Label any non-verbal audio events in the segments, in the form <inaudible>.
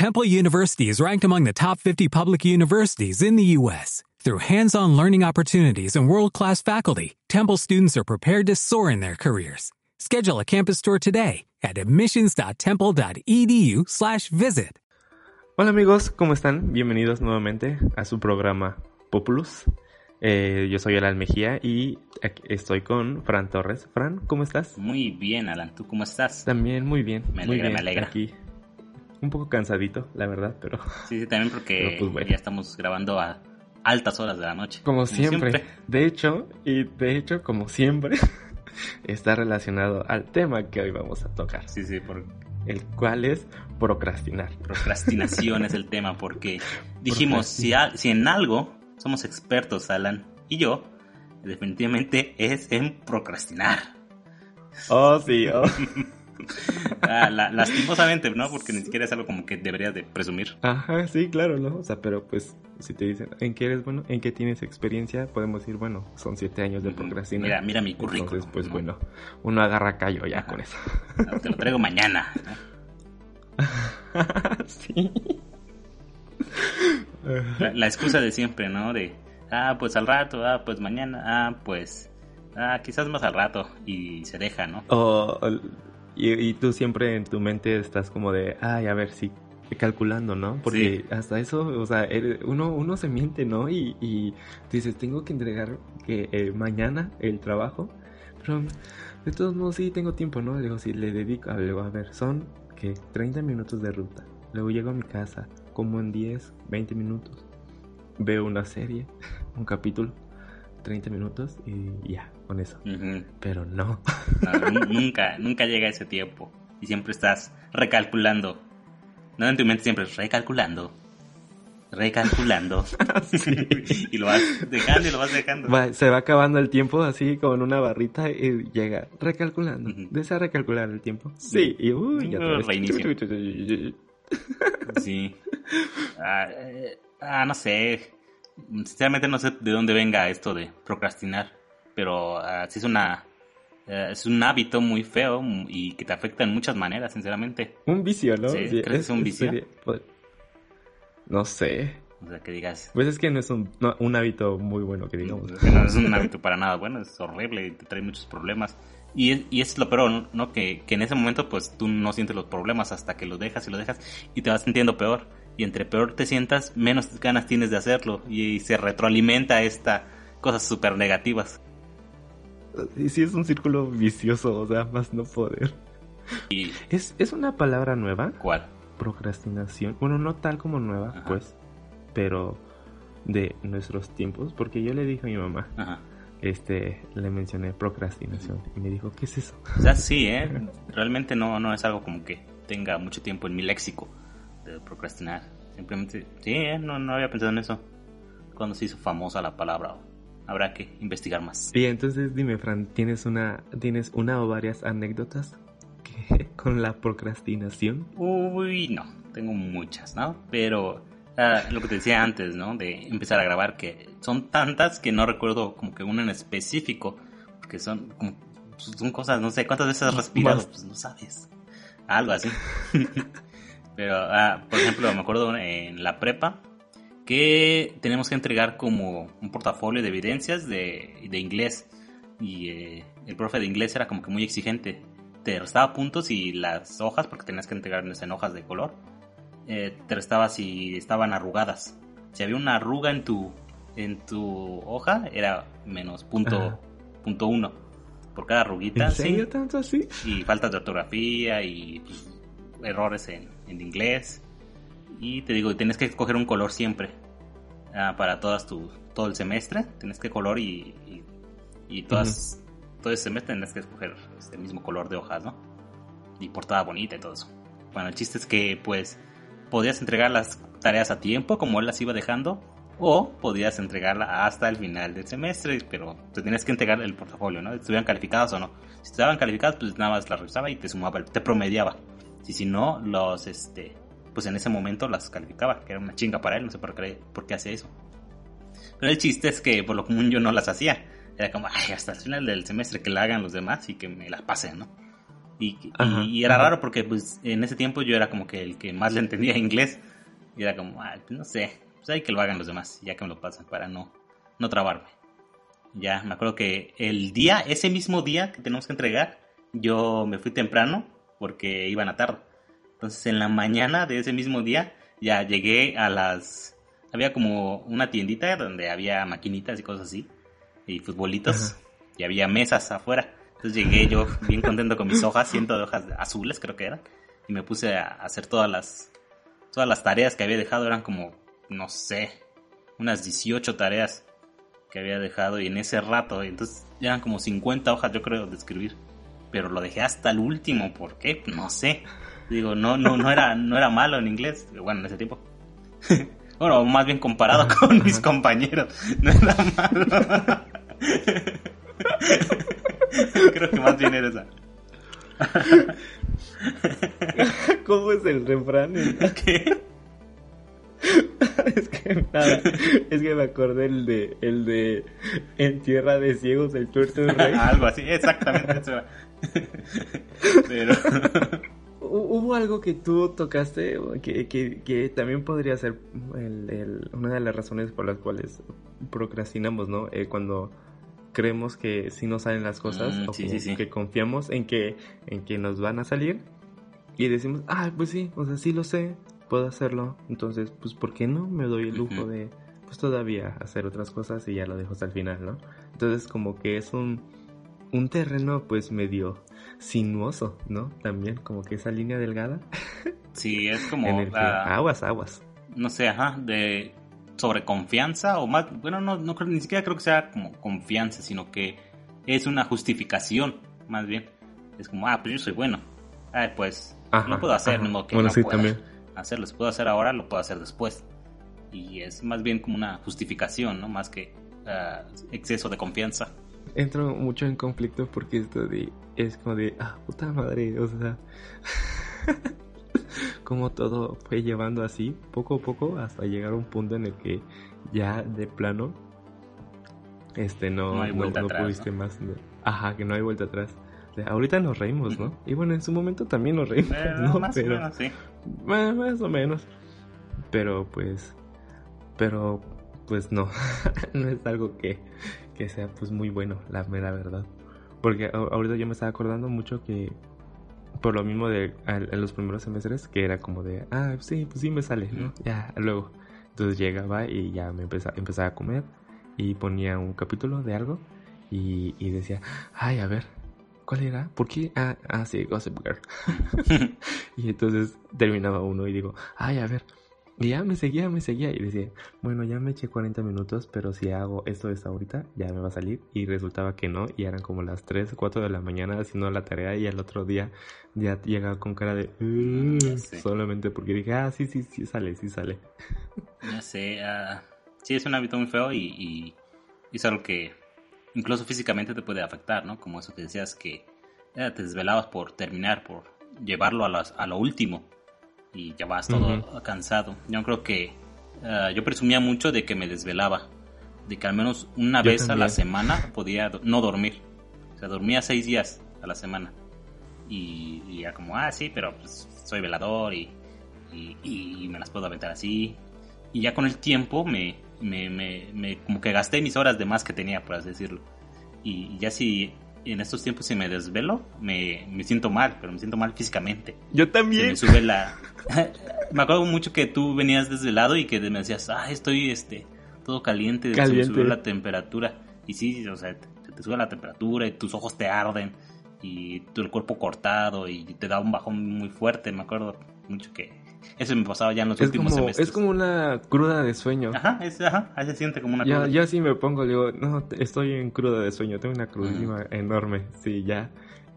Temple University is ranked among the top 50 public universities in the U.S. Through hands-on learning opportunities and world-class faculty, Temple students are prepared to soar in their careers. Schedule a campus tour today at admissions.temple.edu/visit. Hola amigos, ¿cómo están? Bienvenidos nuevamente a su programa Populus. Eh, yo soy Alan Mejía y estoy con Fran Torres. Fran, ¿cómo estás? Muy bien, Alan. ¿Tú cómo estás? También muy bien. Me muy alegra, bien. me alegra. Aquí un poco cansadito, la verdad, pero Sí, <laughs> sí, también porque pues, bueno. ya estamos grabando a altas horas de la noche. como siempre. De hecho, y de hecho, como siempre, <laughs> está relacionado al tema que hoy vamos a tocar, Sí, sí, por el cual es procrastinar. procrastinación es el <laughs> tema, porque dijimos, si, al- si en algo somos expertos, Alan y yo, definitivamente es en procrastinar. Oh, sí, oh. <laughs> Ah, la- lastimosamente, ¿no? Porque ni siquiera es algo como que deberías de presumir. Ajá, sí, claro, ¿no? O sea, pero pues, si te dicen, ¿en qué eres bueno? ¿En qué tienes experiencia? Podemos decir, bueno, son siete años de procrastinar. Mira, mira mi currículum. Entonces, pues ¿no? bueno, uno agarra callo ya con eso. Te lo traigo mañana. <laughs> sí. La, la excusa de siempre, ¿no? De, ah, pues al rato, ah, pues mañana, ah, pues, ah, quizás más al rato. Y se deja, ¿no? O- y, y tú siempre en tu mente estás como de, ay, a ver, sí, calculando, ¿no? Porque hasta eso, o sea, uno, uno se miente, ¿no? Y, y dices, tengo que entregar que eh, mañana el trabajo, pero de todos modos sí tengo tiempo, ¿no? Le digo, sí, le dedico, a digo, a ver, son, que 30 minutos de ruta. Luego llego a mi casa, como en 10, 20 minutos. Veo una serie, <laughs> un capítulo, 30 minutos y ya, con eso. Ujú. Pero no. <laughs> No, nu- <laughs> nunca, nunca llega ese tiempo. Y siempre estás recalculando. No en tu mente siempre recalculando. Recalculando. <laughs> y lo vas dejando y lo vas dejando. Va- se va acabando el tiempo así con una barrita y llega recalculando. Ujú. ¿Desea recalcular el tiempo? Sí. Y uy, ya vez. Reinicio. Sí. Ah, eh, ah, no sé. Sinceramente no sé de dónde venga esto de procrastinar. Pero sí es una. eh, es un hábito muy feo y que te afecta en muchas maneras, sinceramente. Un vicio, ¿no? Sí, ¿crees que es un vicio? sería- pues, no sé. O sea, que digas. Pues es que no es un, no, un hábito muy bueno que digamos. <laughs> no es un hábito para nada bueno, es horrible y te trae muchos problemas. Y es, y es lo peor, ¿no? Que, que en ese momento pues tú no sientes los problemas hasta que lo dejas y lo dejas y te vas sintiendo peor. Y entre peor te sientas, menos ganas tienes de hacerlo. Y, se retroalimenta esta cosas súper negativas. Y sí es un círculo vicioso, o sea, más no poder. ¿Y ¿Es, es una palabra nueva? cuál? Procrastinación. Bueno, no tal como nueva, Ajá. pues, pero de nuestros tiempos. Porque yo le dije a mi mamá, Ajá. este, le mencioné procrastinación y me dijo, ¿qué es eso? O sea, sí, ¿eh? Realmente no, no es algo como que tenga mucho tiempo en mi léxico de procrastinar. Simplemente, sí, ¿eh? No, no había pensado en eso. Cuando se hizo famosa la palabra, habrá que investigar más. Y entonces dime, Fran, ¿tienes una, ¿tienes una o varias anécdotas que, <laughs> con la procrastinación? Uy, no, tengo muchas, ¿no? Pero ah, lo que te decía antes, ¿no? De empezar a grabar, que son tantas que no recuerdo como que una en específico, porque son como, son cosas, no sé, ¿cuántas veces has respirado? Más. Pues no sabes. Algo así. <laughs> Pero, ah, por ejemplo, me acuerdo en la prepa que tenemos que entregar como un portafolio de evidencias de, de inglés. Y eh, el profe de inglés era como que muy exigente. Te restaba puntos y las hojas, porque tenías que entregarlas en hojas de color, eh, te restaba si estaban arrugadas. Si había una arruga en tu, en tu hoja, era menos punto, Ajá. punto uno. Por cada arruguita. ¿En sí. serio tanto así? Y faltas de ortografía y pues, errores en, en inglés. Y te digo, tienes que escoger un color siempre. Ah, para todas tu, todo el semestre. Tienes que color y, y, y todas, todo el semestre tienes que escoger este mismo color de hojas, ¿no? Y portada bonita y todo eso. Bueno, el chiste es que pues podías entregar las tareas a tiempo como él las iba dejando. O podías entregarla hasta el final del semestre, pero te tenías que entregar el portafolio, ¿no? Estuvieran calificadas o no. Si estaban calificadas, pues nada más las revisaba y te sumaba, te promediaba. Y si no, los, este, pues en ese momento las calificaba, que era una chinga para él, no sé por qué, por qué hacía eso. Pero el chiste es que por lo común yo no las hacía. Era como, ay, hasta el final del semestre que la hagan los demás y que me las pasen, ¿no? Y, y, era raro porque pues en ese tiempo yo era como que el que más le entendía inglés. Y era como, ah, no sé, pues hay que lo hagan los demás, ya que me lo pasan para no, no trabarme. Ya, me acuerdo que el día, ese mismo día que tenemos que entregar, yo me fui temprano porque iban a tarde. Entonces en la mañana de ese mismo día ya llegué a las... Había como una tiendita donde había maquinitas y cosas así, y futbolitos, y había mesas afuera. Entonces llegué yo bien contento con mis hojas, ciento de hojas azules creo que eran, y me puse a hacer todas las, todas las tareas que había dejado, eran como, no sé, unas 18 tareas que había dejado y en ese rato, entonces eran como 50 hojas yo creo de escribir, pero lo dejé hasta el último, ¿por qué? No sé. Digo, no no no era no era malo en inglés, bueno, en ese tiempo. <laughs> bueno, más bien comparado con mis compañeros, <laughs> no era malo. <laughs> creo que más bien era esa. ¿Cómo es el refrán? ¿Qué? es que nada, es que me acordé el de el de en tierra de ciegos el tuerto del rey. algo así, exactamente eso. Pero hubo algo que tú tocaste que, que, que también podría ser el, una de las razones por las cuales procrastinamos, ¿no? Eh, cuando creemos que sí nos salen las cosas mm, o que confiamos en que en que nos van a salir y decimos, ah, pues sí, o sea, sí lo sé, puedo hacerlo. Entonces, pues, ¿por qué no me doy el lujo de, pues, todavía hacer otras cosas y ya lo dejo hasta el final, ¿no? Entonces, como que es un, un terreno, pues, medio sinuoso, ¿no? También, como que esa línea delgada. <laughs> Sí, es como... aguas, aguas. No sé, ajá, de sobreconfianza o más, bueno, no, no creo, ni siquiera creo que sea como confianza, sino que es una justificación, más bien. Es como, ah, pues yo soy bueno. Ah, pues no puedo hacer, no que bueno, sí, también hacerlo. Si puedo hacer ahora, lo puedo hacer después. Y es más bien como una justificación, ¿no? Más que ah, exceso de confianza. Entro mucho en conflicto porque esto de, es como de, ah, puta madre, o sea, <laughs> como todo fue llevando así, poco a poco, hasta llegar a un punto en el que ya de plano, este, no, no, hay vuelta pudiste más. Ajá, que no hay vuelta atrás. ahorita nos reímos, ¿no? Y bueno, en su momento también nos reímos, ¿no? Más Pero, o menos, sí. Más o menos. Pero pues. Pero pues no. <laughs> no es algo que, que sea pues muy bueno, la mera verdad. Porque ahorita yo me estaba acordando mucho que. Por lo mismo de en los primeros semestres, que era como de, ah, sí, pues sí me sale, ¿no? Ya, luego. Entonces llegaba y ya me empezaba, empezaba a comer y ponía un capítulo de algo y, y decía, ay, a ver, ¿Cuál era? ¿Por qué? Ah, ah sí, Gossip Girl. <laughs> <laughs> y entonces terminaba uno y digo, ay, a ver. Y ya me seguía, me seguía. Y decía, bueno, ya me eché 40 minutos, pero si hago esto desde ahorita, ya me va a salir. Y resultaba que no. Y eran como las 3 o 4 de la mañana haciendo la tarea. Y al otro día ya llegaba con cara de, solamente porque dije, ah, sí, sí, sí sale, sí sale. Ya sé, uh, sí, es un hábito muy feo y, y es algo que incluso físicamente te puede afectar, ¿no? Como eso que decías que te desvelabas por terminar, por llevarlo a, a lo último y ya vas todo cansado. Yo creo que eh, yo presumía mucho de que me desvelaba, de que al menos una vez a la semana podía no dormir. O sea, dormía seis días a la semana. Y, ya como, ah, sí, pero pues soy velador y, y, me las puedo aventar así. Y ya con el tiempo me, me, me, como que gasté mis horas de más que tenía, por así decirlo. Y ya si en estos tiempos si me desvelo, me, me siento mal, pero me siento mal físicamente. Yo también. me sube la... <laughs> me acuerdo mucho que tú venías desvelado y que me decías, ah, estoy este, todo caliente, caliente. se me sube la temperatura. Y sí, o sea, te, te sube la temperatura y tus ojos te arden y tu el cuerpo cortado y te da un bajón muy fuerte. Me acuerdo mucho que eso me pasaba ya en los últimos semestres. Es como una cruda de sueño. Ajá, es, ajá, se siente como una ya, cruda. Ya sí me pongo, digo, no, estoy en cruda de sueño, tengo una crudísima enorme, sí, ya.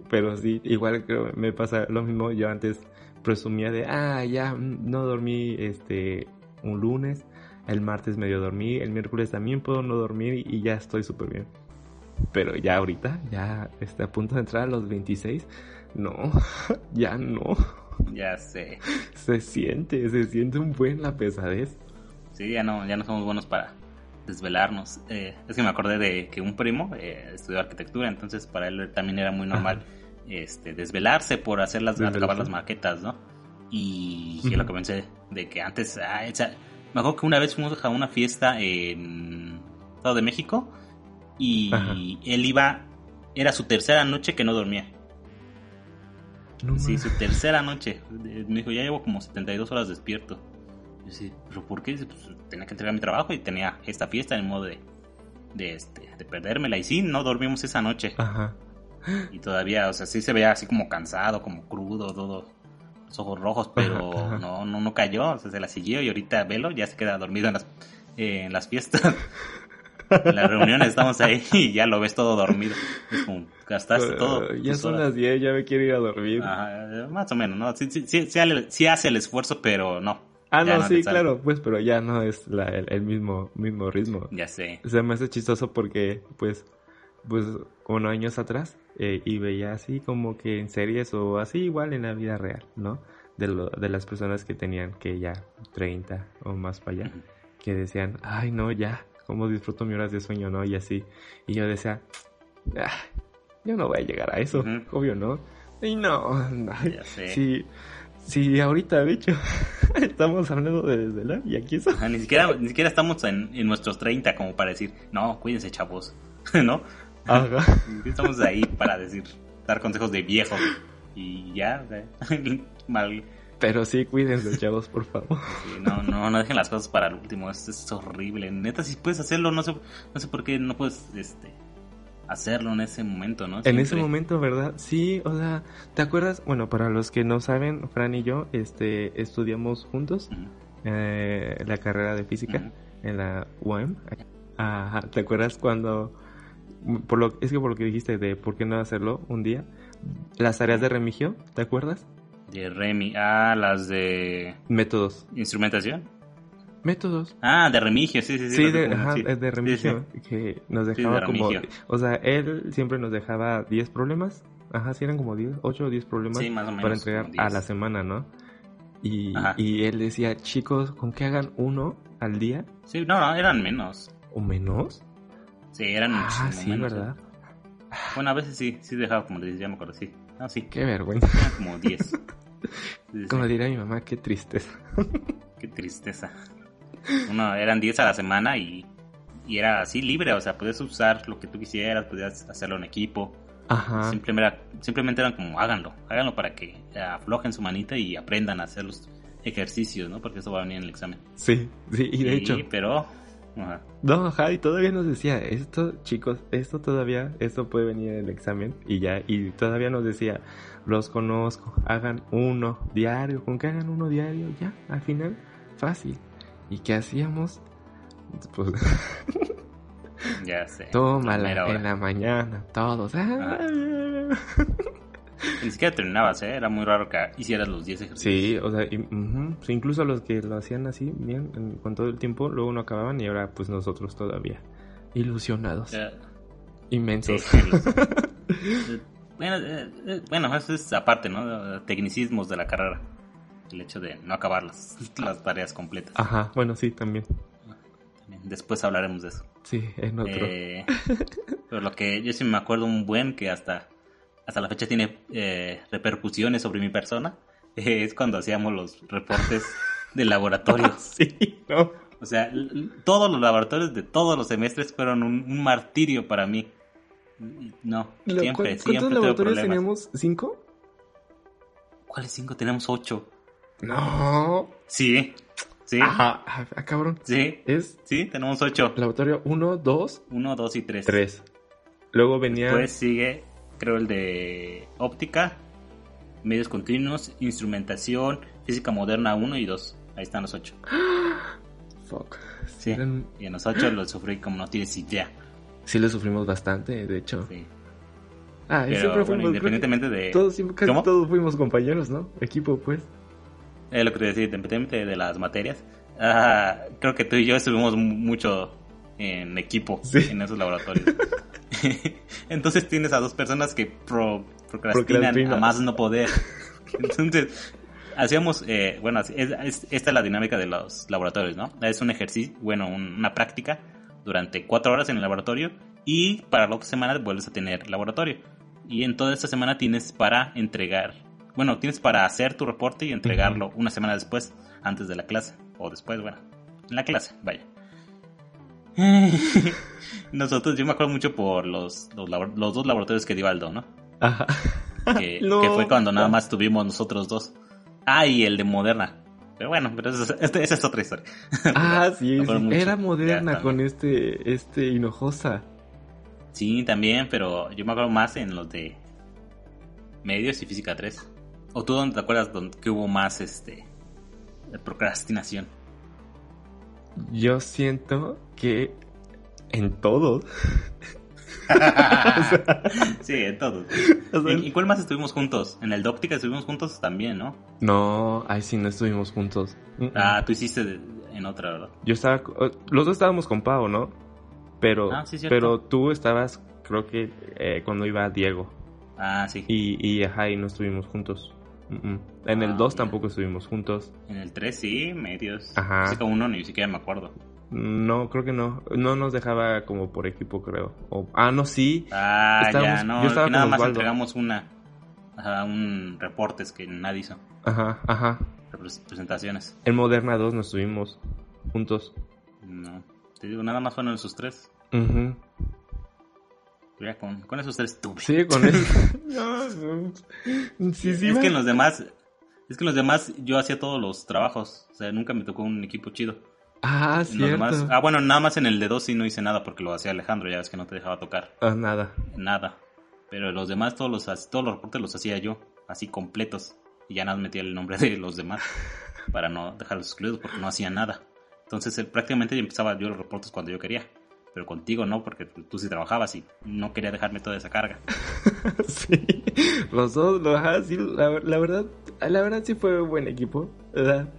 Pero sí, igual creo me pasa lo mismo, yo antes presumía de, ah, ya no dormí este un lunes, el martes medio dormí, el miércoles también puedo no dormir y ya estoy súper bien. Pero ya ahorita, ya está a punto de entrar a los 26, no, <laughs> ya no. Ya sé. Se siente, se siente un buen la pesadez. Sí, ya no, ya no somos buenos para desvelarnos. Eh, es que me acordé de que un primo eh, estudió arquitectura, entonces para él también era muy normal este, desvelarse por hacer las, acabar las maquetas, ¿no? Y que lo que pensé de que antes, ah, esa- me acuerdo que una vez fuimos a una fiesta en Estado de México y Ajá. él iba, era su tercera noche que no dormía. No Sí, su tercera noche. Eh, Me dijo, ya llevo como 72 horas despierto. Yo sí, ¿pero por qué? Pues, tenía que entregar mi trabajo y tenía esta fiesta en modo de, de, este, de perdérmela. Y sí, no dormimos esa noche. Ajá. Y todavía, o sea, sí se veía así como cansado, como crudo, todo. Los ojos rojos, pero Ajá, ajá. no, no, no cayó. O sea, se la siguió y ahorita Velo ya se queda dormido en las, eh, en las fiestas. <laughs> En las reuniones estamos ahí <laughs> y ya lo ves todo dormido. Es como, gastaste todo. Uh, ya son horas. las 10, ya me quiero ir a dormir. Ajá, más o menos, ¿no? Sí, sí, sí, sí, hace el esfuerzo, pero no. Ah, no, no sí, claro, pues, pero ya no es la- el, el mismo, mismo ritmo. Ya sé. Se me hace chistoso porque, pues, pues, unos años atrás, eh, y veía así como que en series o así igual en la vida real, ¿no? De, lo, de las personas que tenían que ya 30 o más para allá, que decían, ay, no, ya, cómo disfruto mis horas de sueño, ¿no? Y así. Y yo decía, "Ah, yo no voy a llegar a eso, obvio, ¿no? Y no, ay, Ya sé. sí, sí, ahorita, de hecho, <laughs> estamos hablando de desvelar y aquí está. Ajá, ni, siquiera, ni siquiera estamos en, en nuestros 30 como para decir, no, cuídense, chavos. <laughs> ¿No? Ajá. Estamos ahí para decir, dar consejos de viejo. Y ya, o <laughs> sea, mal. Pero sí, cuídense, chavos, por favor. Sí, no, no, no dejen las cosas para el último. Es, es horrible. Neta, si puedes hacerlo, no sé, no sé por qué no puedes este, hacerlo en ese momento, ¿no? En ese momento, ¿verdad? Sí, o sea, ¿te acuerdas? Bueno, para los que no saben, Fran y yo este, estudiamos juntos eh, la carrera de física en la UAM. Ajá, ¿te acuerdas cuando, por lo, es que por lo que dijiste de por qué no hacerlo un día, las tareas de remigio, ¿te acuerdas? De Remy. Ah, las de Métodos. instrumentación. Métodos. Ah, de Remigio, sí, sí, sí. Sí, de, ajá, sí. remigio, sí. que nos de dejaba como, o sea, él siempre nos dejaba 10 problemas, ajá, sí eran como 10, 8 o 10 problemas Sí, más o menos. para entregar a 10. la semana, ¿no? Y, y él decía, chicos, con que hagan uno al día Sí, no, no, eran menos. o menos. Sí, eran Ah, sí, menos. ¿verdad? ¿eh? Bueno, a veces sí, sí dejaba como 10, ya me acuerdo, sí. Ah, sí, Qué vergüenza. eran como 10. <laughs> Sí, Como diría mi mamá, qué tristeza. <laughs> Qué tristeza. Uno, eran 10 a la semana y, y era así libre, o sea, podías usar lo que tú quisieras, podías hacerlo en equipo. Ajá. Simplemente, simplemente eran como, háganlo, háganlo para que aflojen su manita y aprendan a hacer los ejercicios, ¿no? Porque eso va a venir en el examen. Sí, sí, y de Sí, hecho, pero... ajá. no, ajá, y todavía nos decía, esto, chicos, esto todavía, esto puede venir en el examen, y ya, y todavía nos decía, los conozco, hagan uno diario, con que hagan uno diario, ya, al final, fácil. ¿Y qué hacíamos? Pues, <laughs> Ya sé. tómala en la mañana, todos. ah, Ni siquiera terminabas, ¿eh? Era muy raro que hicieras los 10 ejercicios. Sí, o sea, y- incluso los que lo hacían así, bien, en- con todo el tiempo, luego no acababan y ahora pues nosotros todavía ilusionados, inmensos. sí. <laughs> bueno, eh, eh, bueno, eso es aparte, ¿no? Tecnicismos de la carrera. El hecho de no acabar las, <laughs> las tareas completas. Ajá, bueno, sí, también. Después hablaremos de eso. Sí, en otro. Eh, pero lo que yo sí me acuerdo un buen que hasta, hasta la fecha tiene eh, repercusiones sobre mi persona <laughs> es cuando hacíamos los reportes <laughs> del laboratorio. sí, no. O sea, todos los laboratorios de todos los semestres fueron un, un martirio para mí. No, Lo- siempre, ¿cu- ¿Cuántos siempre tuve laboratorios teníamos? ¿Cinco? ¿Cuáles cinco? Tenemos ocho. No. Sí, sí, Ajá, ah, cabrón. sí, Es sí, tenemos ocho. laboratorio 1, 2, Uno, dos y tres. 3. Luego venía... Después sigue, creo, el de óptica, medios continuos, instrumentación, física moderna 1 y 2. Ahí están los ocho. <gasps> Fuck. Sí. Eran- Y en los ocho los sufrí como no tienes idea. Sí le sufrimos bastante, de hecho. Sí. Ah, Pero siempre bueno, fuimos... independientemente de... Todos, casi ¿Cómo? todos fuimos compañeros, ¿no? Equipo, pues. Es lo que te decía, independientemente de las materias. ah, creo que tú y yo estuvimos mu- mucho en equipo Sí. en esos laboratorios. <laughs> Entonces tienes a dos personas que pro- procrastinan a más no poder. <laughs> Entonces, hacíamos, eh, bueno, es- es- esta es la dinámica de los laboratorios, ¿no? Es un ejercicio, bueno, un- una práctica durante cuatro horas en el laboratorio y para la otra semana vuelves a tener laboratorio. Y en toda esta semana tienes para entregar, bueno, tienes para hacer tu reporte y entregarlo una semana después, antes de la clase, o después, bueno, en la clase, vaya. <laughs> Nosotros, yo me acuerdo mucho por los, los, dos laboratorios que dio Aldo, ¿no? Ajá. Que, <laughs> fue cuando nada más tuvimos nosotros dos. Ah, y el de Moderna. Pero bueno, pero esa es otra historia. <laughs> Ah, sí, era Moderna con este, este Hinojosa. Sí, también, pero yo me acuerdo más en los de medios y física 3. ¿O tú dónde te acuerdas donde, que hubo más este procrastinación? Yo siento que en <laughs> <laughs> sí, en todos. ¿Y cuál más estuvimos juntos? En el de óptica estuvimos juntos también, ¿no? No, ahí sí no estuvimos juntos. Ah, tú hiciste en otra, ¿verdad? Yo estaba, los dos estábamos con Pau, ¿no? Pero, ah, pero tú estabas, creo que eh, cuando iba Diego. Ah, sí. Y, y ajá, y no estuvimos juntos. En el 2 ah, tampoco estuvimos juntos. En el 3 sí, medios. Ajá. Así como uno ni siquiera me acuerdo. No, creo que no. No nos dejaba como por equipo, creo. ah, no, sí. Ah, ya, no. Yo estaba nada más entregamos una. Ajá, un reportes que nadie hizo. Ajá, ajá. Presentaciones. En Moderna 2 nos estuvimos juntos. No. Te digo, nada más fueron esos tres. Uh con, con, esos tres tuve. Sí, con <laughs> esos. sí, sí, es que en los demás, es que en los demás yo hacía todos los trabajos. O sea, nunca me tocó un equipo chido. Ah, sí. ah, bueno, nada más en el de dos sí no hice nada porque lo hacía Alejandro, ya ves que no te dejaba tocar. Ah, nada. Nada. Pero los demás, todos los, todos los reportes los hacía yo, así completos. Y ya nada metía el nombre de los demás <laughs> para no dejarlos excluidos porque no hacía nada. Entonces eh, prácticamente empezaba yo los reportes cuando yo quería. Pero contigo no, porque tú sí trabajabas y no quería dejarme toda esa carga. <laughs> sí, los dos, sí, la, verdad, la verdad sí fue un buen equipo, ¿verdad?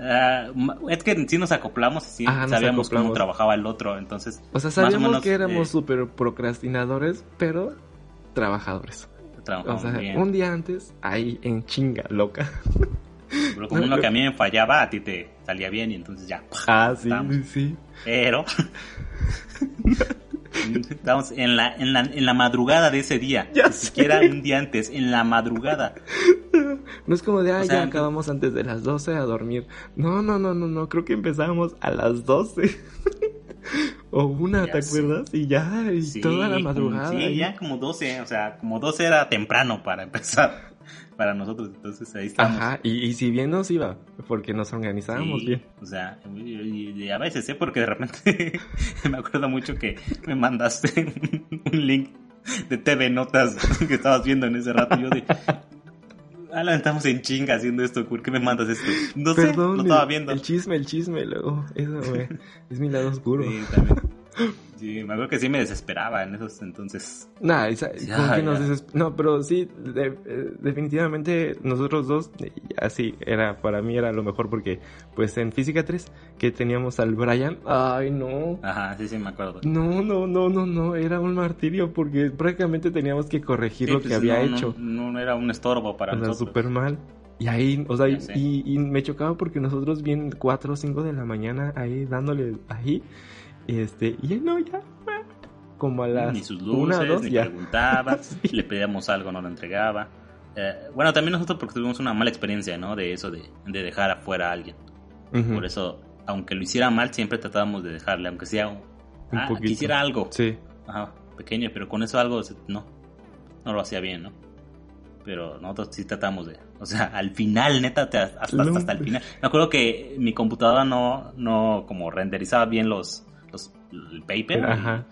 Ah, es que sí nos acoplamos y sí sabíamos cómo trabajaba el otro, entonces... O sea, sabíamos que éramos eh, súper procrastinadores, pero trabajadores. O sea, un día antes, ahí en chinga loca. Pero como uno que a mí me fallaba, a ti te salía bien y entonces ya. Ah, sí, sí. Pero. <laughs> Estamos en la, en, la, en la madrugada de ese día. Ya Ni siquiera un día antes, en la madrugada. No es como de, ah, ya acabamos antes de las 12 a dormir. No, no, no, no, no. Creo que empezamos a las 12. <laughs> o una, ¿te acuerdas? Y ya, y toda la madrugada. Sí, ya como 12. O sea, como 12 era temprano para empezar <laughs> para nosotros. Entonces ahí estamos. Ajá, y, si bien nos iba, porque nos organizábamos bien. O sea, y, a veces, ¿eh? Porque de repente <laughs> me acuerdo mucho que me mandaste un link de TV Notas que estabas viendo en ese rato. Y yo de. Alan, estamos en chinga haciendo esto. ¿Por qué me mandas esto? No sé, lo estaba viendo. El chisme, el chisme, luego. Eso, güey. Es mi lado oscuro. Sí, también. Sí, me acuerdo que sí me desesperaba en esos entonces. Nah, no, pero sí, eh, definitivamente nosotros dos, así era, para mí era lo mejor porque, pues en Física 3, que teníamos al Brian, ay no. Ajá, sí, sí, me acuerdo. No, no, no, no, no, era un martirio porque prácticamente teníamos que corregir lo que pues, había hecho. No, no, era un estorbo para o sea, súper mal. Y ahí, o sea, y, y, me chocaba porque nosotros bien 4 o 5 de la mañana ahí dándole ahí este, y no, ya, como a las ni sus luces, una, dos, ni preguntaba, <laughs> le pedíamos algo, no lo entregaba. Eh, bueno, también nosotros porque tuvimos una mala experiencia, ¿no? De eso, de, de dejar afuera a alguien. Por eso, aunque lo hiciera mal, siempre tratábamos de dejarle, aunque sea un, un ah, quisiera algo. Sí. Ajá, pequeño, pero con eso algo, no, no lo hacía bien, ¿no? Pero nosotros sí tratamos de, o sea, <laughs> al final, neta, hasta, hasta, el final. Me acuerdo que mi computadora no, no como renderizaba bien los, el paper.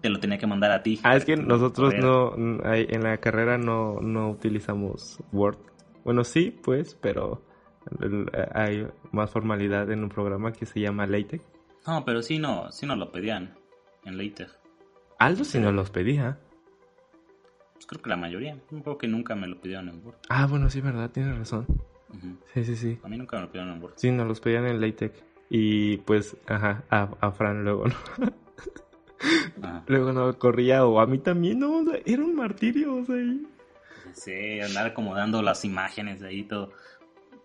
Te lo tenía que mandar a ti. Ah, es que nosotros no, en la carrera no, no utilizamos Word. Bueno, sí, pues, pero hay más formalidad en un programa que se llama LaTeX. No, pero sí no, sí nos lo pedían en LaTeX. Aldo sí nos los pedía. Pues creo que la mayoría. Creo que nunca me lo pidieron en Word. Ah, bueno, sí, verdad, tienes razón. Sí, sí, sí. A mí nunca me lo pidieron en Word. Sí, nos los pedían en LaTeX. Y pues, ajá, a, Fran luego, ¿no? <laughs> Ah. Luego no corría, o a mí también, no, era un martirio, o sea. Sí, andar acomodando las imágenes ahí todo.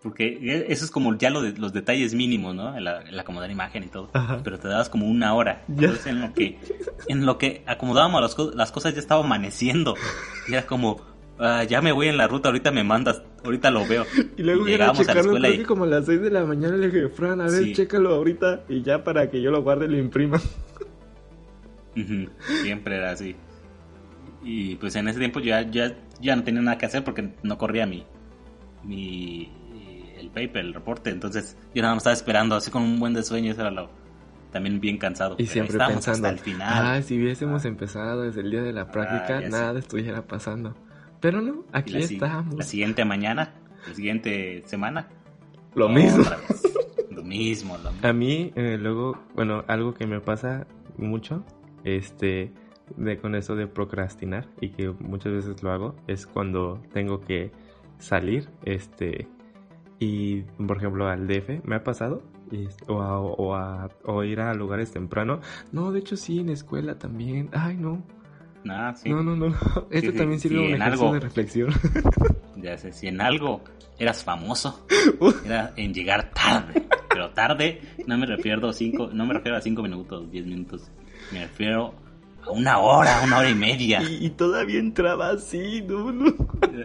Porque e, eso es como ya lo de, los detalles mínimos, ¿no? El, el acomodar imagen y todo. Pero te dabas como una hora. Entonces en lo que, en lo que acomodábamos las, las cosas ya estaba amaneciendo. <laughs> Y era como, ah, ya me voy en la ruta, ahorita me mandas, ahorita lo veo. <laughs> Y luego llegamos a, la escuela y... como a las 6 de la mañana le dije, Fran, a ver, chécalo ahorita y ya para que yo lo guarde y lo imprima. Siempre era así. Y pues en ese tiempo ya, ya, ya no tenía nada que hacer porque no corría mi, mi el paper, el reporte. Entonces yo nada más estaba esperando así con un buen de sueño. Eso era lo, también bien cansado. Y siempre pensando, al final. Ah, si hubiésemos ah. empezado desde el día de la ah, práctica, nada estuviera pasando. Pero no, aquí estamos. La siguiente mañana, la siguiente semana. <laughs> Lo mismo. lo mismo, A mí, eh, luego, bueno, algo que me pasa mucho, este, de con eso de procrastinar y que muchas veces lo hago, es cuando tengo que salir, este, y por ejemplo al DF, me ha pasado, o, a, o, a, o ir a lugares temprano. No, de hecho sí, en escuela también. Ay, no. Ah, sí. No, no, no. <laughs> Esto también sirve un ejercicio de reflexión. <laughs> Ya sé, si en algo eras famoso, <laughs> era en llegar tarde. Pero tarde no me refiero a cinco, no me refiero a cinco minutos, diez minutos. Me refiero a una hora, una hora y media. Y, todavía entraba así, no, no.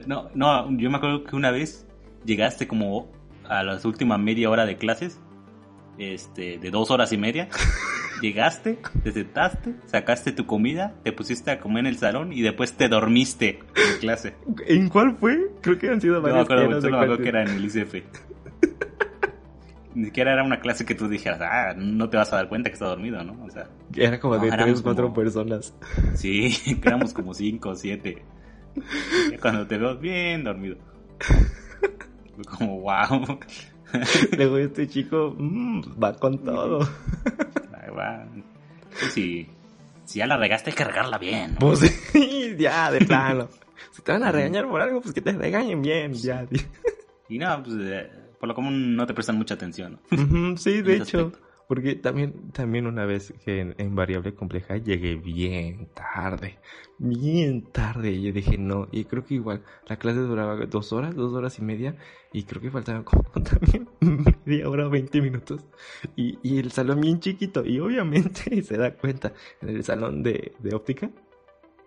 No, no, yo me acuerdo que una vez llegaste como a las últimas media hora de clases, este, de dos horas y media. Llegaste, te sentaste, sacaste tu comida, te pusiste a comer en el salón y después te dormiste en clase. ¿En cuál fue? Creo que han sido varias. No me acuerdo, me acuerdo que era en el ICF. Ni siquiera era una clase que tú dijeras, ah, no te vas a dar cuenta que está dormido, ¿no? O sea, era como de tres o cuatro personas. Sí, <laughs> éramos como cinco o siete. cuando te veo bien dormido. Como, wow. <laughs> Luego este chico mm, va con todo. <laughs> Va. si, si ya la regaste, hay que regarla bien. Pues <laughs> sí, ya, de plano. si te van a regañar por algo, pues que te regañen bien, ya. Y no, pues eh, por lo común no te prestan mucha atención. sí, de hecho. Porque también, también una vez que en, variable compleja llegué bien tarde, bien tarde, y yo dije no, y creo que igual la clase duraba dos horas, dos horas y media, y creo que faltaban <laughs> como también media hora, veinte minutos, y, y el salón bien chiquito, y obviamente <laughs> se da cuenta, en el salón de, de óptica,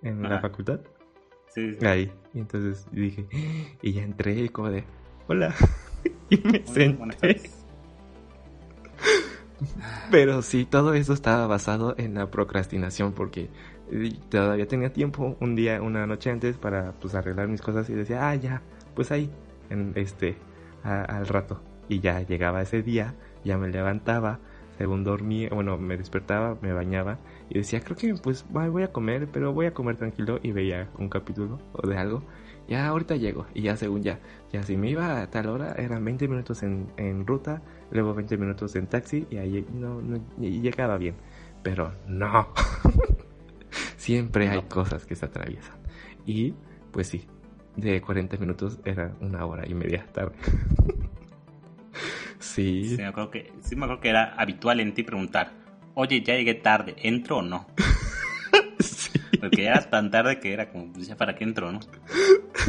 en la facultad, sí, ahí, y entonces dije, <gasps> y ya entré como de, hola, <laughs> y me senté. <laughs> Pero sí, todo eso estaba basado en la procrastinación porque eh, todavía tenía tiempo un día, una noche antes para pues arreglar mis cosas y decía, ah, ya, pues ahí, en este, al rato. Y ya llegaba ese día, ya me levantaba, según dormía, bueno, me despertaba, me bañaba y decía, creo que pues voy a comer, pero voy a comer tranquilo y veía un capítulo o de algo. Ya ahorita llego y ya según ya, ya si me iba a tal hora eran 20 minutos en, en ruta luego 20 minutos en taxi y ahí no, llegaba bien. Pero no, <laughs> siempre hay cosas que se atraviesan. Y pues sí, de 40 minutos era una hora y media tarde. <laughs> sí. Sí me, acuerdo que, sí me acuerdo que era habitual en ti preguntar, oye, ya llegué tarde, ¿entro o no? Porque ya era tan tarde que era como, pues, ¿para qué entro, no?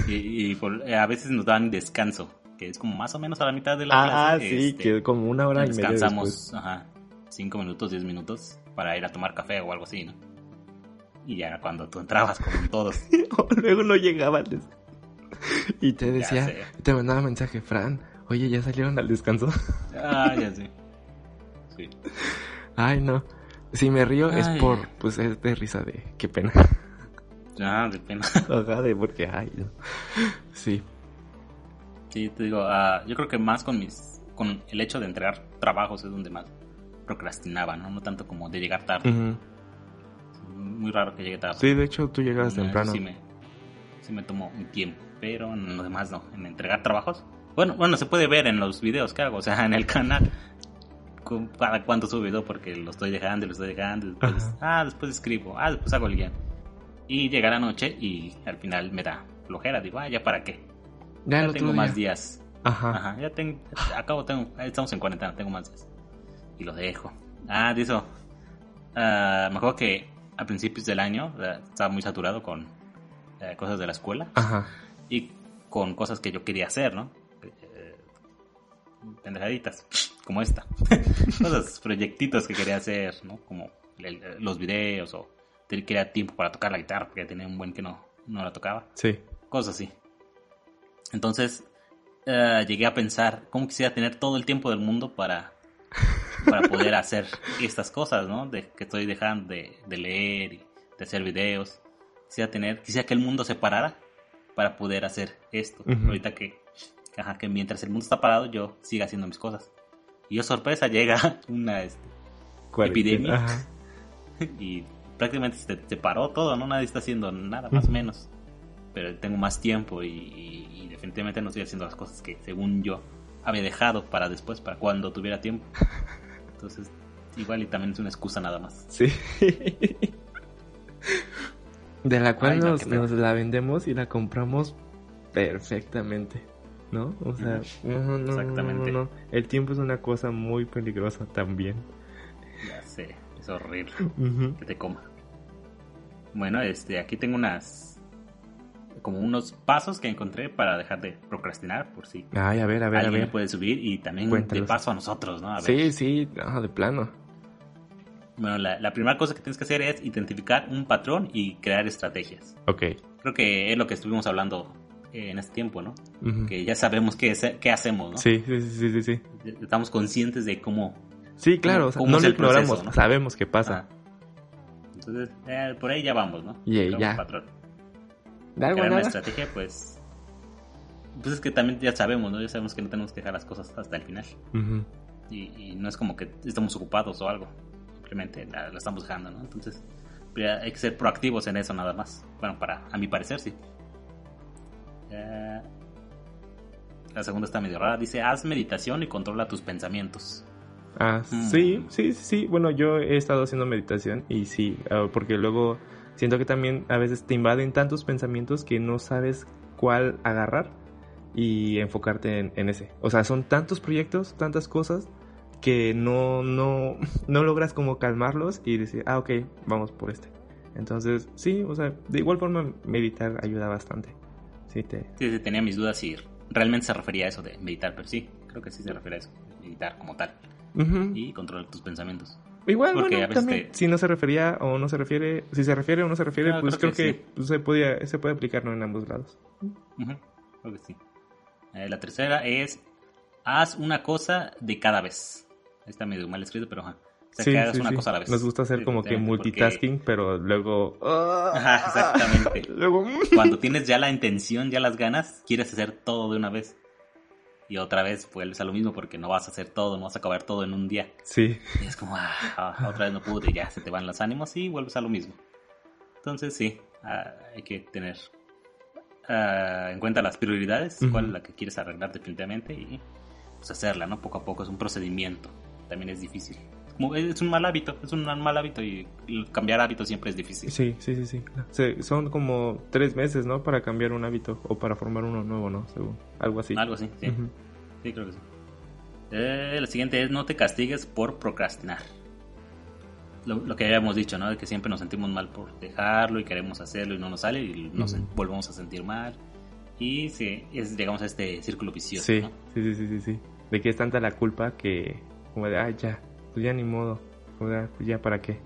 Y, a veces nos daban descanso que es como más o menos a la mitad de la clase. Ah, sí, este, que como una hora y media Descansamos, ajá, cinco minutos, diez minutos para ir a tomar café o algo así, ¿no? Y ya era cuando tú entrabas con todos. <laughs> Luego no llegaban. Y te decía, te mandaba mensaje, Fran, oye, ¿ya salieron al descanso? Ah, ya sé. Sí. Ay, no. Si me río es por, pues es de risa de, qué pena. <laughs> Ah, de pena. <laughs> Ajá, de porque, ay, no. Sí. Sí, te digo, uh, yo creo que más con mis con el hecho de entregar trabajos es donde más procrastinaba, ¿no? No tanto como de llegar tarde. Muy raro que llegue tarde. Sí, de hecho tú llegas temprano. Sí me, sí me tomó un tiempo, pero en lo demás no. En entregar trabajos, bueno, bueno, se puede ver en los videos que hago, o sea, en el canal para cuánto subo porque lo estoy dejando, lo estoy dejando, después, ah, después escribo, ah, después hago el guion. Y llega la noche y al final me da flojera, digo, ah, ya para qué. Ya, tengo más días. Ajá. Ajá. Ya tengo, acabo, tengo, estamos en cuarentena, tengo más días. Y lo dejo. Ah, de eso. Uh, me acuerdo que a principios del año eh, estaba muy saturado con eh, cosas de la escuela. Ajá. Y con cosas que yo quería hacer, ¿no? Pendejaditas, <laughs> como esta. <laughs> Cosas, proyectitos que quería hacer, ¿no? Como los videos o quería tiempo para tocar la guitarra porque tenía un buen que no, no la tocaba. Sí. Cosas así. Entonces eh, llegué a pensar cómo quisiera tener todo el tiempo del mundo para, para poder hacer estas cosas, ¿no? De, que estoy dejando de, leer y de hacer videos. Quisiera tener, quisiera que el mundo se parara para poder hacer esto. Ahorita que, que mientras el mundo está parado, yo siga haciendo mis cosas. Y yo, sorpresa, <laughs> llega una este, epidemia <laughs> y prácticamente se, paró todo, ¿no? Nadie está haciendo nada, más o menos. Pero tengo más tiempo y, definitivamente no estoy haciendo las cosas que según yo había dejado para después, para cuando tuviera tiempo. <laughs> Entonces, igual y también es una excusa nada más. Sí. De la cual nos, la vendemos y la compramos perfectamente. ¿No? O sea, Exactamente. El tiempo es una cosa muy peligrosa también. Ya sé horrible que te coma. Bueno, este, aquí tengo unas como unos pasos que encontré para dejar de procrastinar, por si Ay, a ver, a ver, alguien a ver. puede subir y también de paso a nosotros, ¿no? Sí, sí, de plano. Bueno, la, primera cosa que tienes que hacer es identificar un patrón y crear estrategias. Ok. Creo que es lo que estuvimos hablando en este tiempo, ¿no? Que ya sabemos qué, qué hacemos, ¿no? Sí, sí, sí, sí, sí. Estamos conscientes de cómo Sí, claro, no lo ignoramos, sabemos qué pasa. Entonces, eh, por ahí ya vamos, ¿no? Y ya. Patrón. ¿De una estrategia, pues. Pues es que también ya sabemos, ¿no? Ya sabemos que no tenemos que dejar las cosas hasta el final. y, no es como que estamos ocupados o algo. Simplemente la, estamos dejando, ¿no? Entonces, hay que ser proactivos en eso nada más. Bueno, para, a mi parecer, sí. La segunda está medio rara. Dice, haz meditación y controla tus pensamientos. Ah, mm. sí, sí, sí. Bueno, yo he estado haciendo meditación y sí, ah, porque luego siento que también a veces te invaden tantos pensamientos que no sabes cuál agarrar y enfocarte en, ese. O sea, son tantos proyectos, tantas cosas que no, no, <laughs> no logras como calmarlos y decir, ah, ok, vamos por este. Entonces, sí, o sea, de igual forma meditar ayuda bastante. Sí, te... sí, tenía mis dudas si realmente se refería a eso de meditar, pero sí, creo que sí se refiere a eso, meditar como tal y controlar tus pensamientos. Igual, bueno, también, si no se refería o no se refiere, si se refiere o no se refiere, pues creo, que, pues, se, podía, se puede aplicar en ambos lados. Creo que sí. Eh, la tercera es, haz una cosa de cada vez. Está medio mal escrito, pero ajá. O sea, que hagas una cosa a la vez. Nos gusta hacer como que multitasking, pero luego... Ajá, exactamente. <laughs> luego... Cuando tienes ya la intención, ya las ganas, quieres hacer todo de una vez y otra vez vuelves a lo mismo porque no vas a hacer todo, no vas a acabar todo en un día. Sí. Y es como, ah, ah, otra vez no pude, y ya se te van los ánimos y vuelves a lo mismo. Entonces sí, ah, hay que tener en cuenta las prioridades, cuál es la que quieres arreglar definitivamente y pues hacerla, ¿no? Poco a poco es un procedimiento, también es difícil. Es un mal hábito, es un mal hábito y cambiar hábitos siempre es difícil. Sí, sí, sí, sí. son como tres meses, ¿no? Para cambiar un hábito o para formar uno nuevo, ¿no? Según, algo así. Algo así, sí. Sí, creo que sí. Eh, lo siguiente es no te castigues por procrastinar. Lo, que habíamos dicho, ¿no? De que siempre nos sentimos mal por dejarlo y queremos hacerlo y no nos sale y nos volvemos a sentir mal. Y sí, es, llegamos a este círculo vicioso. Sí, sí, sí, sí, sí. De que es tanta la culpa que, como de, ay, ya, pues ya ni modo. O sea, pues ya para qué,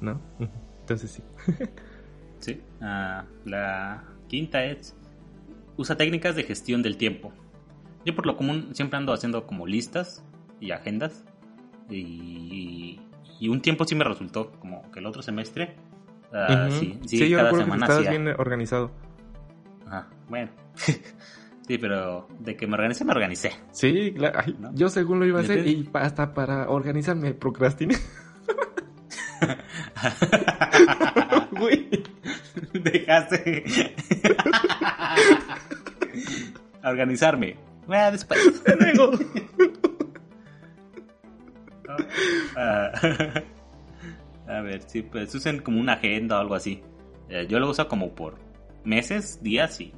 ¿no? <laughs> Entonces sí. <laughs> sí. Ah, la quinta es, usa técnicas de gestión del tiempo. Yo por lo común siempre ando haciendo como listas y agendas. Y, un tiempo sí me resultó, como que el otro semestre. Uh, sí, sí, yo cada semana que estabas bien organizado. Ajá, bueno. <laughs> sí, pero de que me organicé, me organicé. Sí, claro. Yo según lo iba a hacer y hasta para organizarme procrastiné. <laughs> Dejaste. organizarme. Bueno, después. <laughs> Ah, a ver, sí, pues usen como una agenda o algo así. Eh, yo lo uso como por meses, días y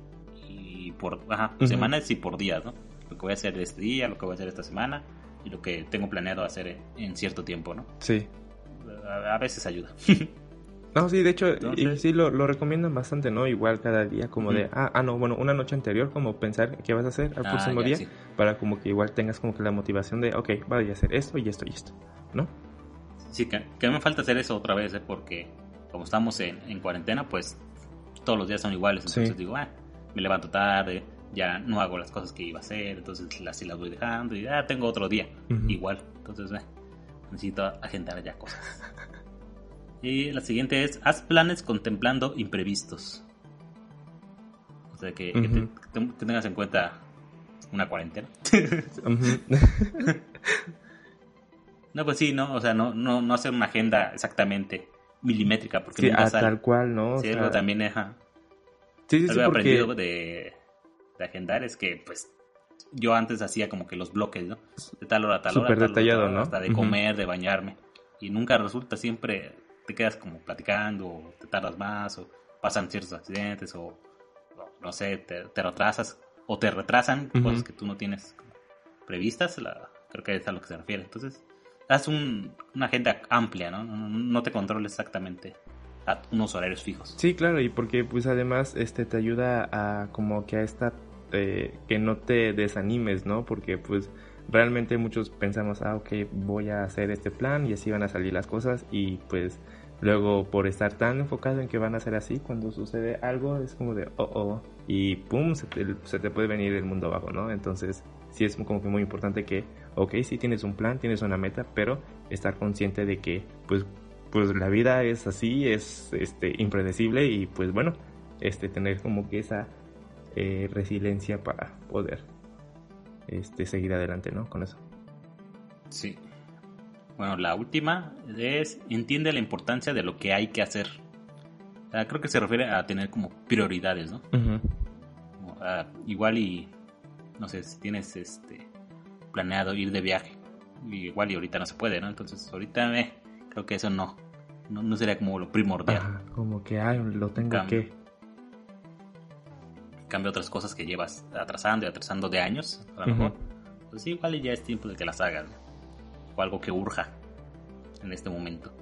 por ajá, semanas y por días, ¿no? Lo que voy a hacer este día, lo que voy a hacer esta semana y lo que tengo planeado hacer en, cierto tiempo, ¿no? Sí. A, veces ayuda. <laughs> No, sí, de hecho, y sí lo, lo, recomiendan bastante, ¿no? Igual cada día, como de, ah, ah, no, bueno, una noche anterior, como pensar qué vas a hacer al ah, próximo día, para como que igual tengas como que la motivación de, ok, voy a hacer esto y esto y esto, ¿no? Sí, que, que me falta hacer eso otra vez, ¿eh? Porque como estamos en, en cuarentena, pues todos los días son iguales, entonces digo, ah, me levanto tarde, ya no hago las cosas que iba a hacer, entonces las, las voy dejando y ya tengo otro día, igual, entonces eh, necesito agendar ya cosas. Y la siguiente es, haz planes contemplando imprevistos. O sea, que, tengas en cuenta una cuarentena. <laughs> <laughs> no, pues sí, no, o sea, no, no, no hacer una agenda exactamente milimétrica, porque sí, nunca tal cual, ¿no? Sí, también es... Sí, sí, sí, aprendido de, de agendar es que, pues, yo antes hacía como que los bloques, ¿no? De tal hora a tal hora. Súper detallado, ¿no? Hasta de comer, de bañarme. Y nunca resulta, siempre te quedas como platicando, o te tardas más, o pasan ciertos accidentes, o no sé, te, retrasas, o te retrasan cosas que tú no tienes previstas, la, creo que es a lo que se refiere. Entonces, haz un, una agenda amplia, ¿no? ¿no? te controles exactamente a unos horarios fijos. Sí, claro, y porque pues además este te ayuda a como que a esta eh, que no te desanimes, ¿no? Porque pues realmente muchos pensamos, ah, ok, voy a hacer este plan y así van a salir las cosas y pues luego por estar tan enfocado en que van a ser así, cuando sucede algo es como de, oh, oh, y pum, se te, puede venir el mundo abajo, ¿no? Entonces sí es como que muy importante que, ok, sí tienes un plan, tienes una meta, pero estar consciente de que pues, pues la vida es así, es este, impredecible y pues bueno, este, tener como que esa eh, resiliencia para poder este, seguir adelante, ¿no? Con eso. Sí. Bueno, la última es entiende la importancia de lo que hay que hacer. creo que se refiere a tener como prioridades, ¿no? igual y no sé si tienes este planeado ir de viaje, igual y ahorita no se puede, ¿no? Entonces ahorita eh, creo que eso no, no, sería como lo primordial. como que ay, lo tengo que cambia otras cosas que llevas atrasando y atrasando de años, a lo mejor, pues igual ya es tiempo de que las hagas, o algo que urja en este momento.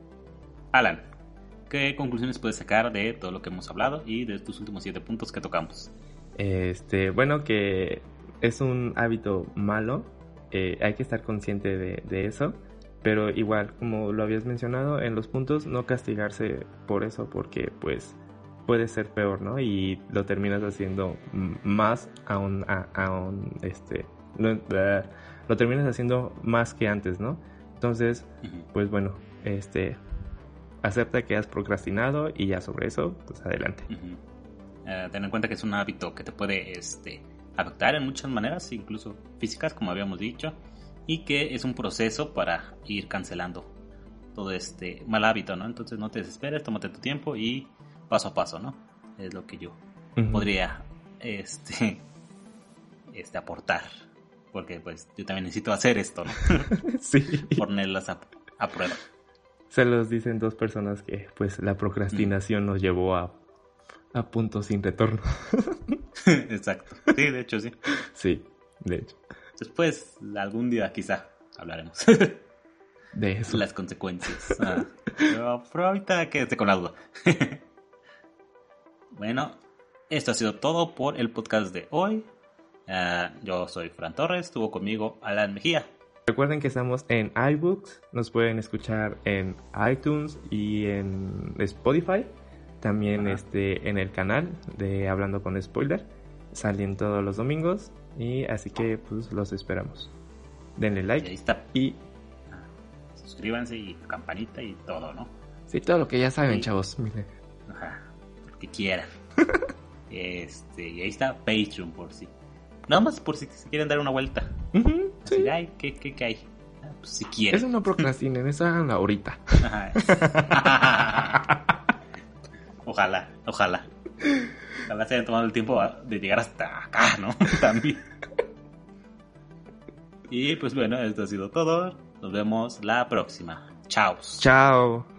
Alan, ¿qué conclusiones puedes sacar de todo lo que hemos hablado y de tus últimos siete puntos que tocamos? Este, bueno, que es un hábito malo, eh, hay que estar consciente de, de eso, pero igual, como lo habías mencionado, en los puntos no castigarse por eso, porque pues puede ser peor, ¿no? Y lo terminas haciendo más aún, aún este, eh, lo terminas haciendo más que antes, ¿no? Entonces, pues bueno, este, acepta que has procrastinado y ya sobre eso, pues adelante. Eh, ten en cuenta que es un hábito que te puede este, afectar en muchas maneras, incluso físicas, como habíamos dicho, y que es un proceso para ir cancelando todo este mal hábito, ¿no? Entonces no te desesperes, tómate tu tiempo y paso a paso, ¿no? Es lo que yo podría este, <laughs> este aportar. Porque pues yo también necesito hacer esto, ¿no? <laughs> sí. Ponerlas a, prueba. Se los dicen dos personas que pues la procrastinación nos llevó a, a puntos sin retorno. <laughs> Exacto. Sí, de hecho sí. Sí, de hecho. Después, algún día quizá hablaremos. <laughs> De eso. Las consecuencias. <laughs> Ah, pero, pero, ahorita quédate con la duda. <laughs> Bueno, esto ha sido todo por el podcast de hoy. Ah, yo soy Fran Torres, estuvo conmigo Alan Mejía. Recuerden que estamos en iBooks, nos pueden escuchar en iTunes y en Spotify. También este, en el canal de Hablando con Spoiler. Salen todos los domingos y así que pues los esperamos. Denle like y, ahí está. y... Suscríbanse y campanita y todo, ¿no? Sí, todo lo que ya saben, chavos. Ajá que quieran. <laughs> este, y ahí está Patreon por si. Nada más por si quieren dar una vuelta. ay, ¿qué, qué, qué hay? Ah, pues si quieren. Eso no procrastinen, esa ahorita. <laughs> <laughs> ojalá, ojalá. Ojalá se hayan tomado el tiempo de llegar hasta acá, ¿no? <laughs> También. Y pues bueno, esto ha sido todo. Nos vemos la próxima. Chao. Chao.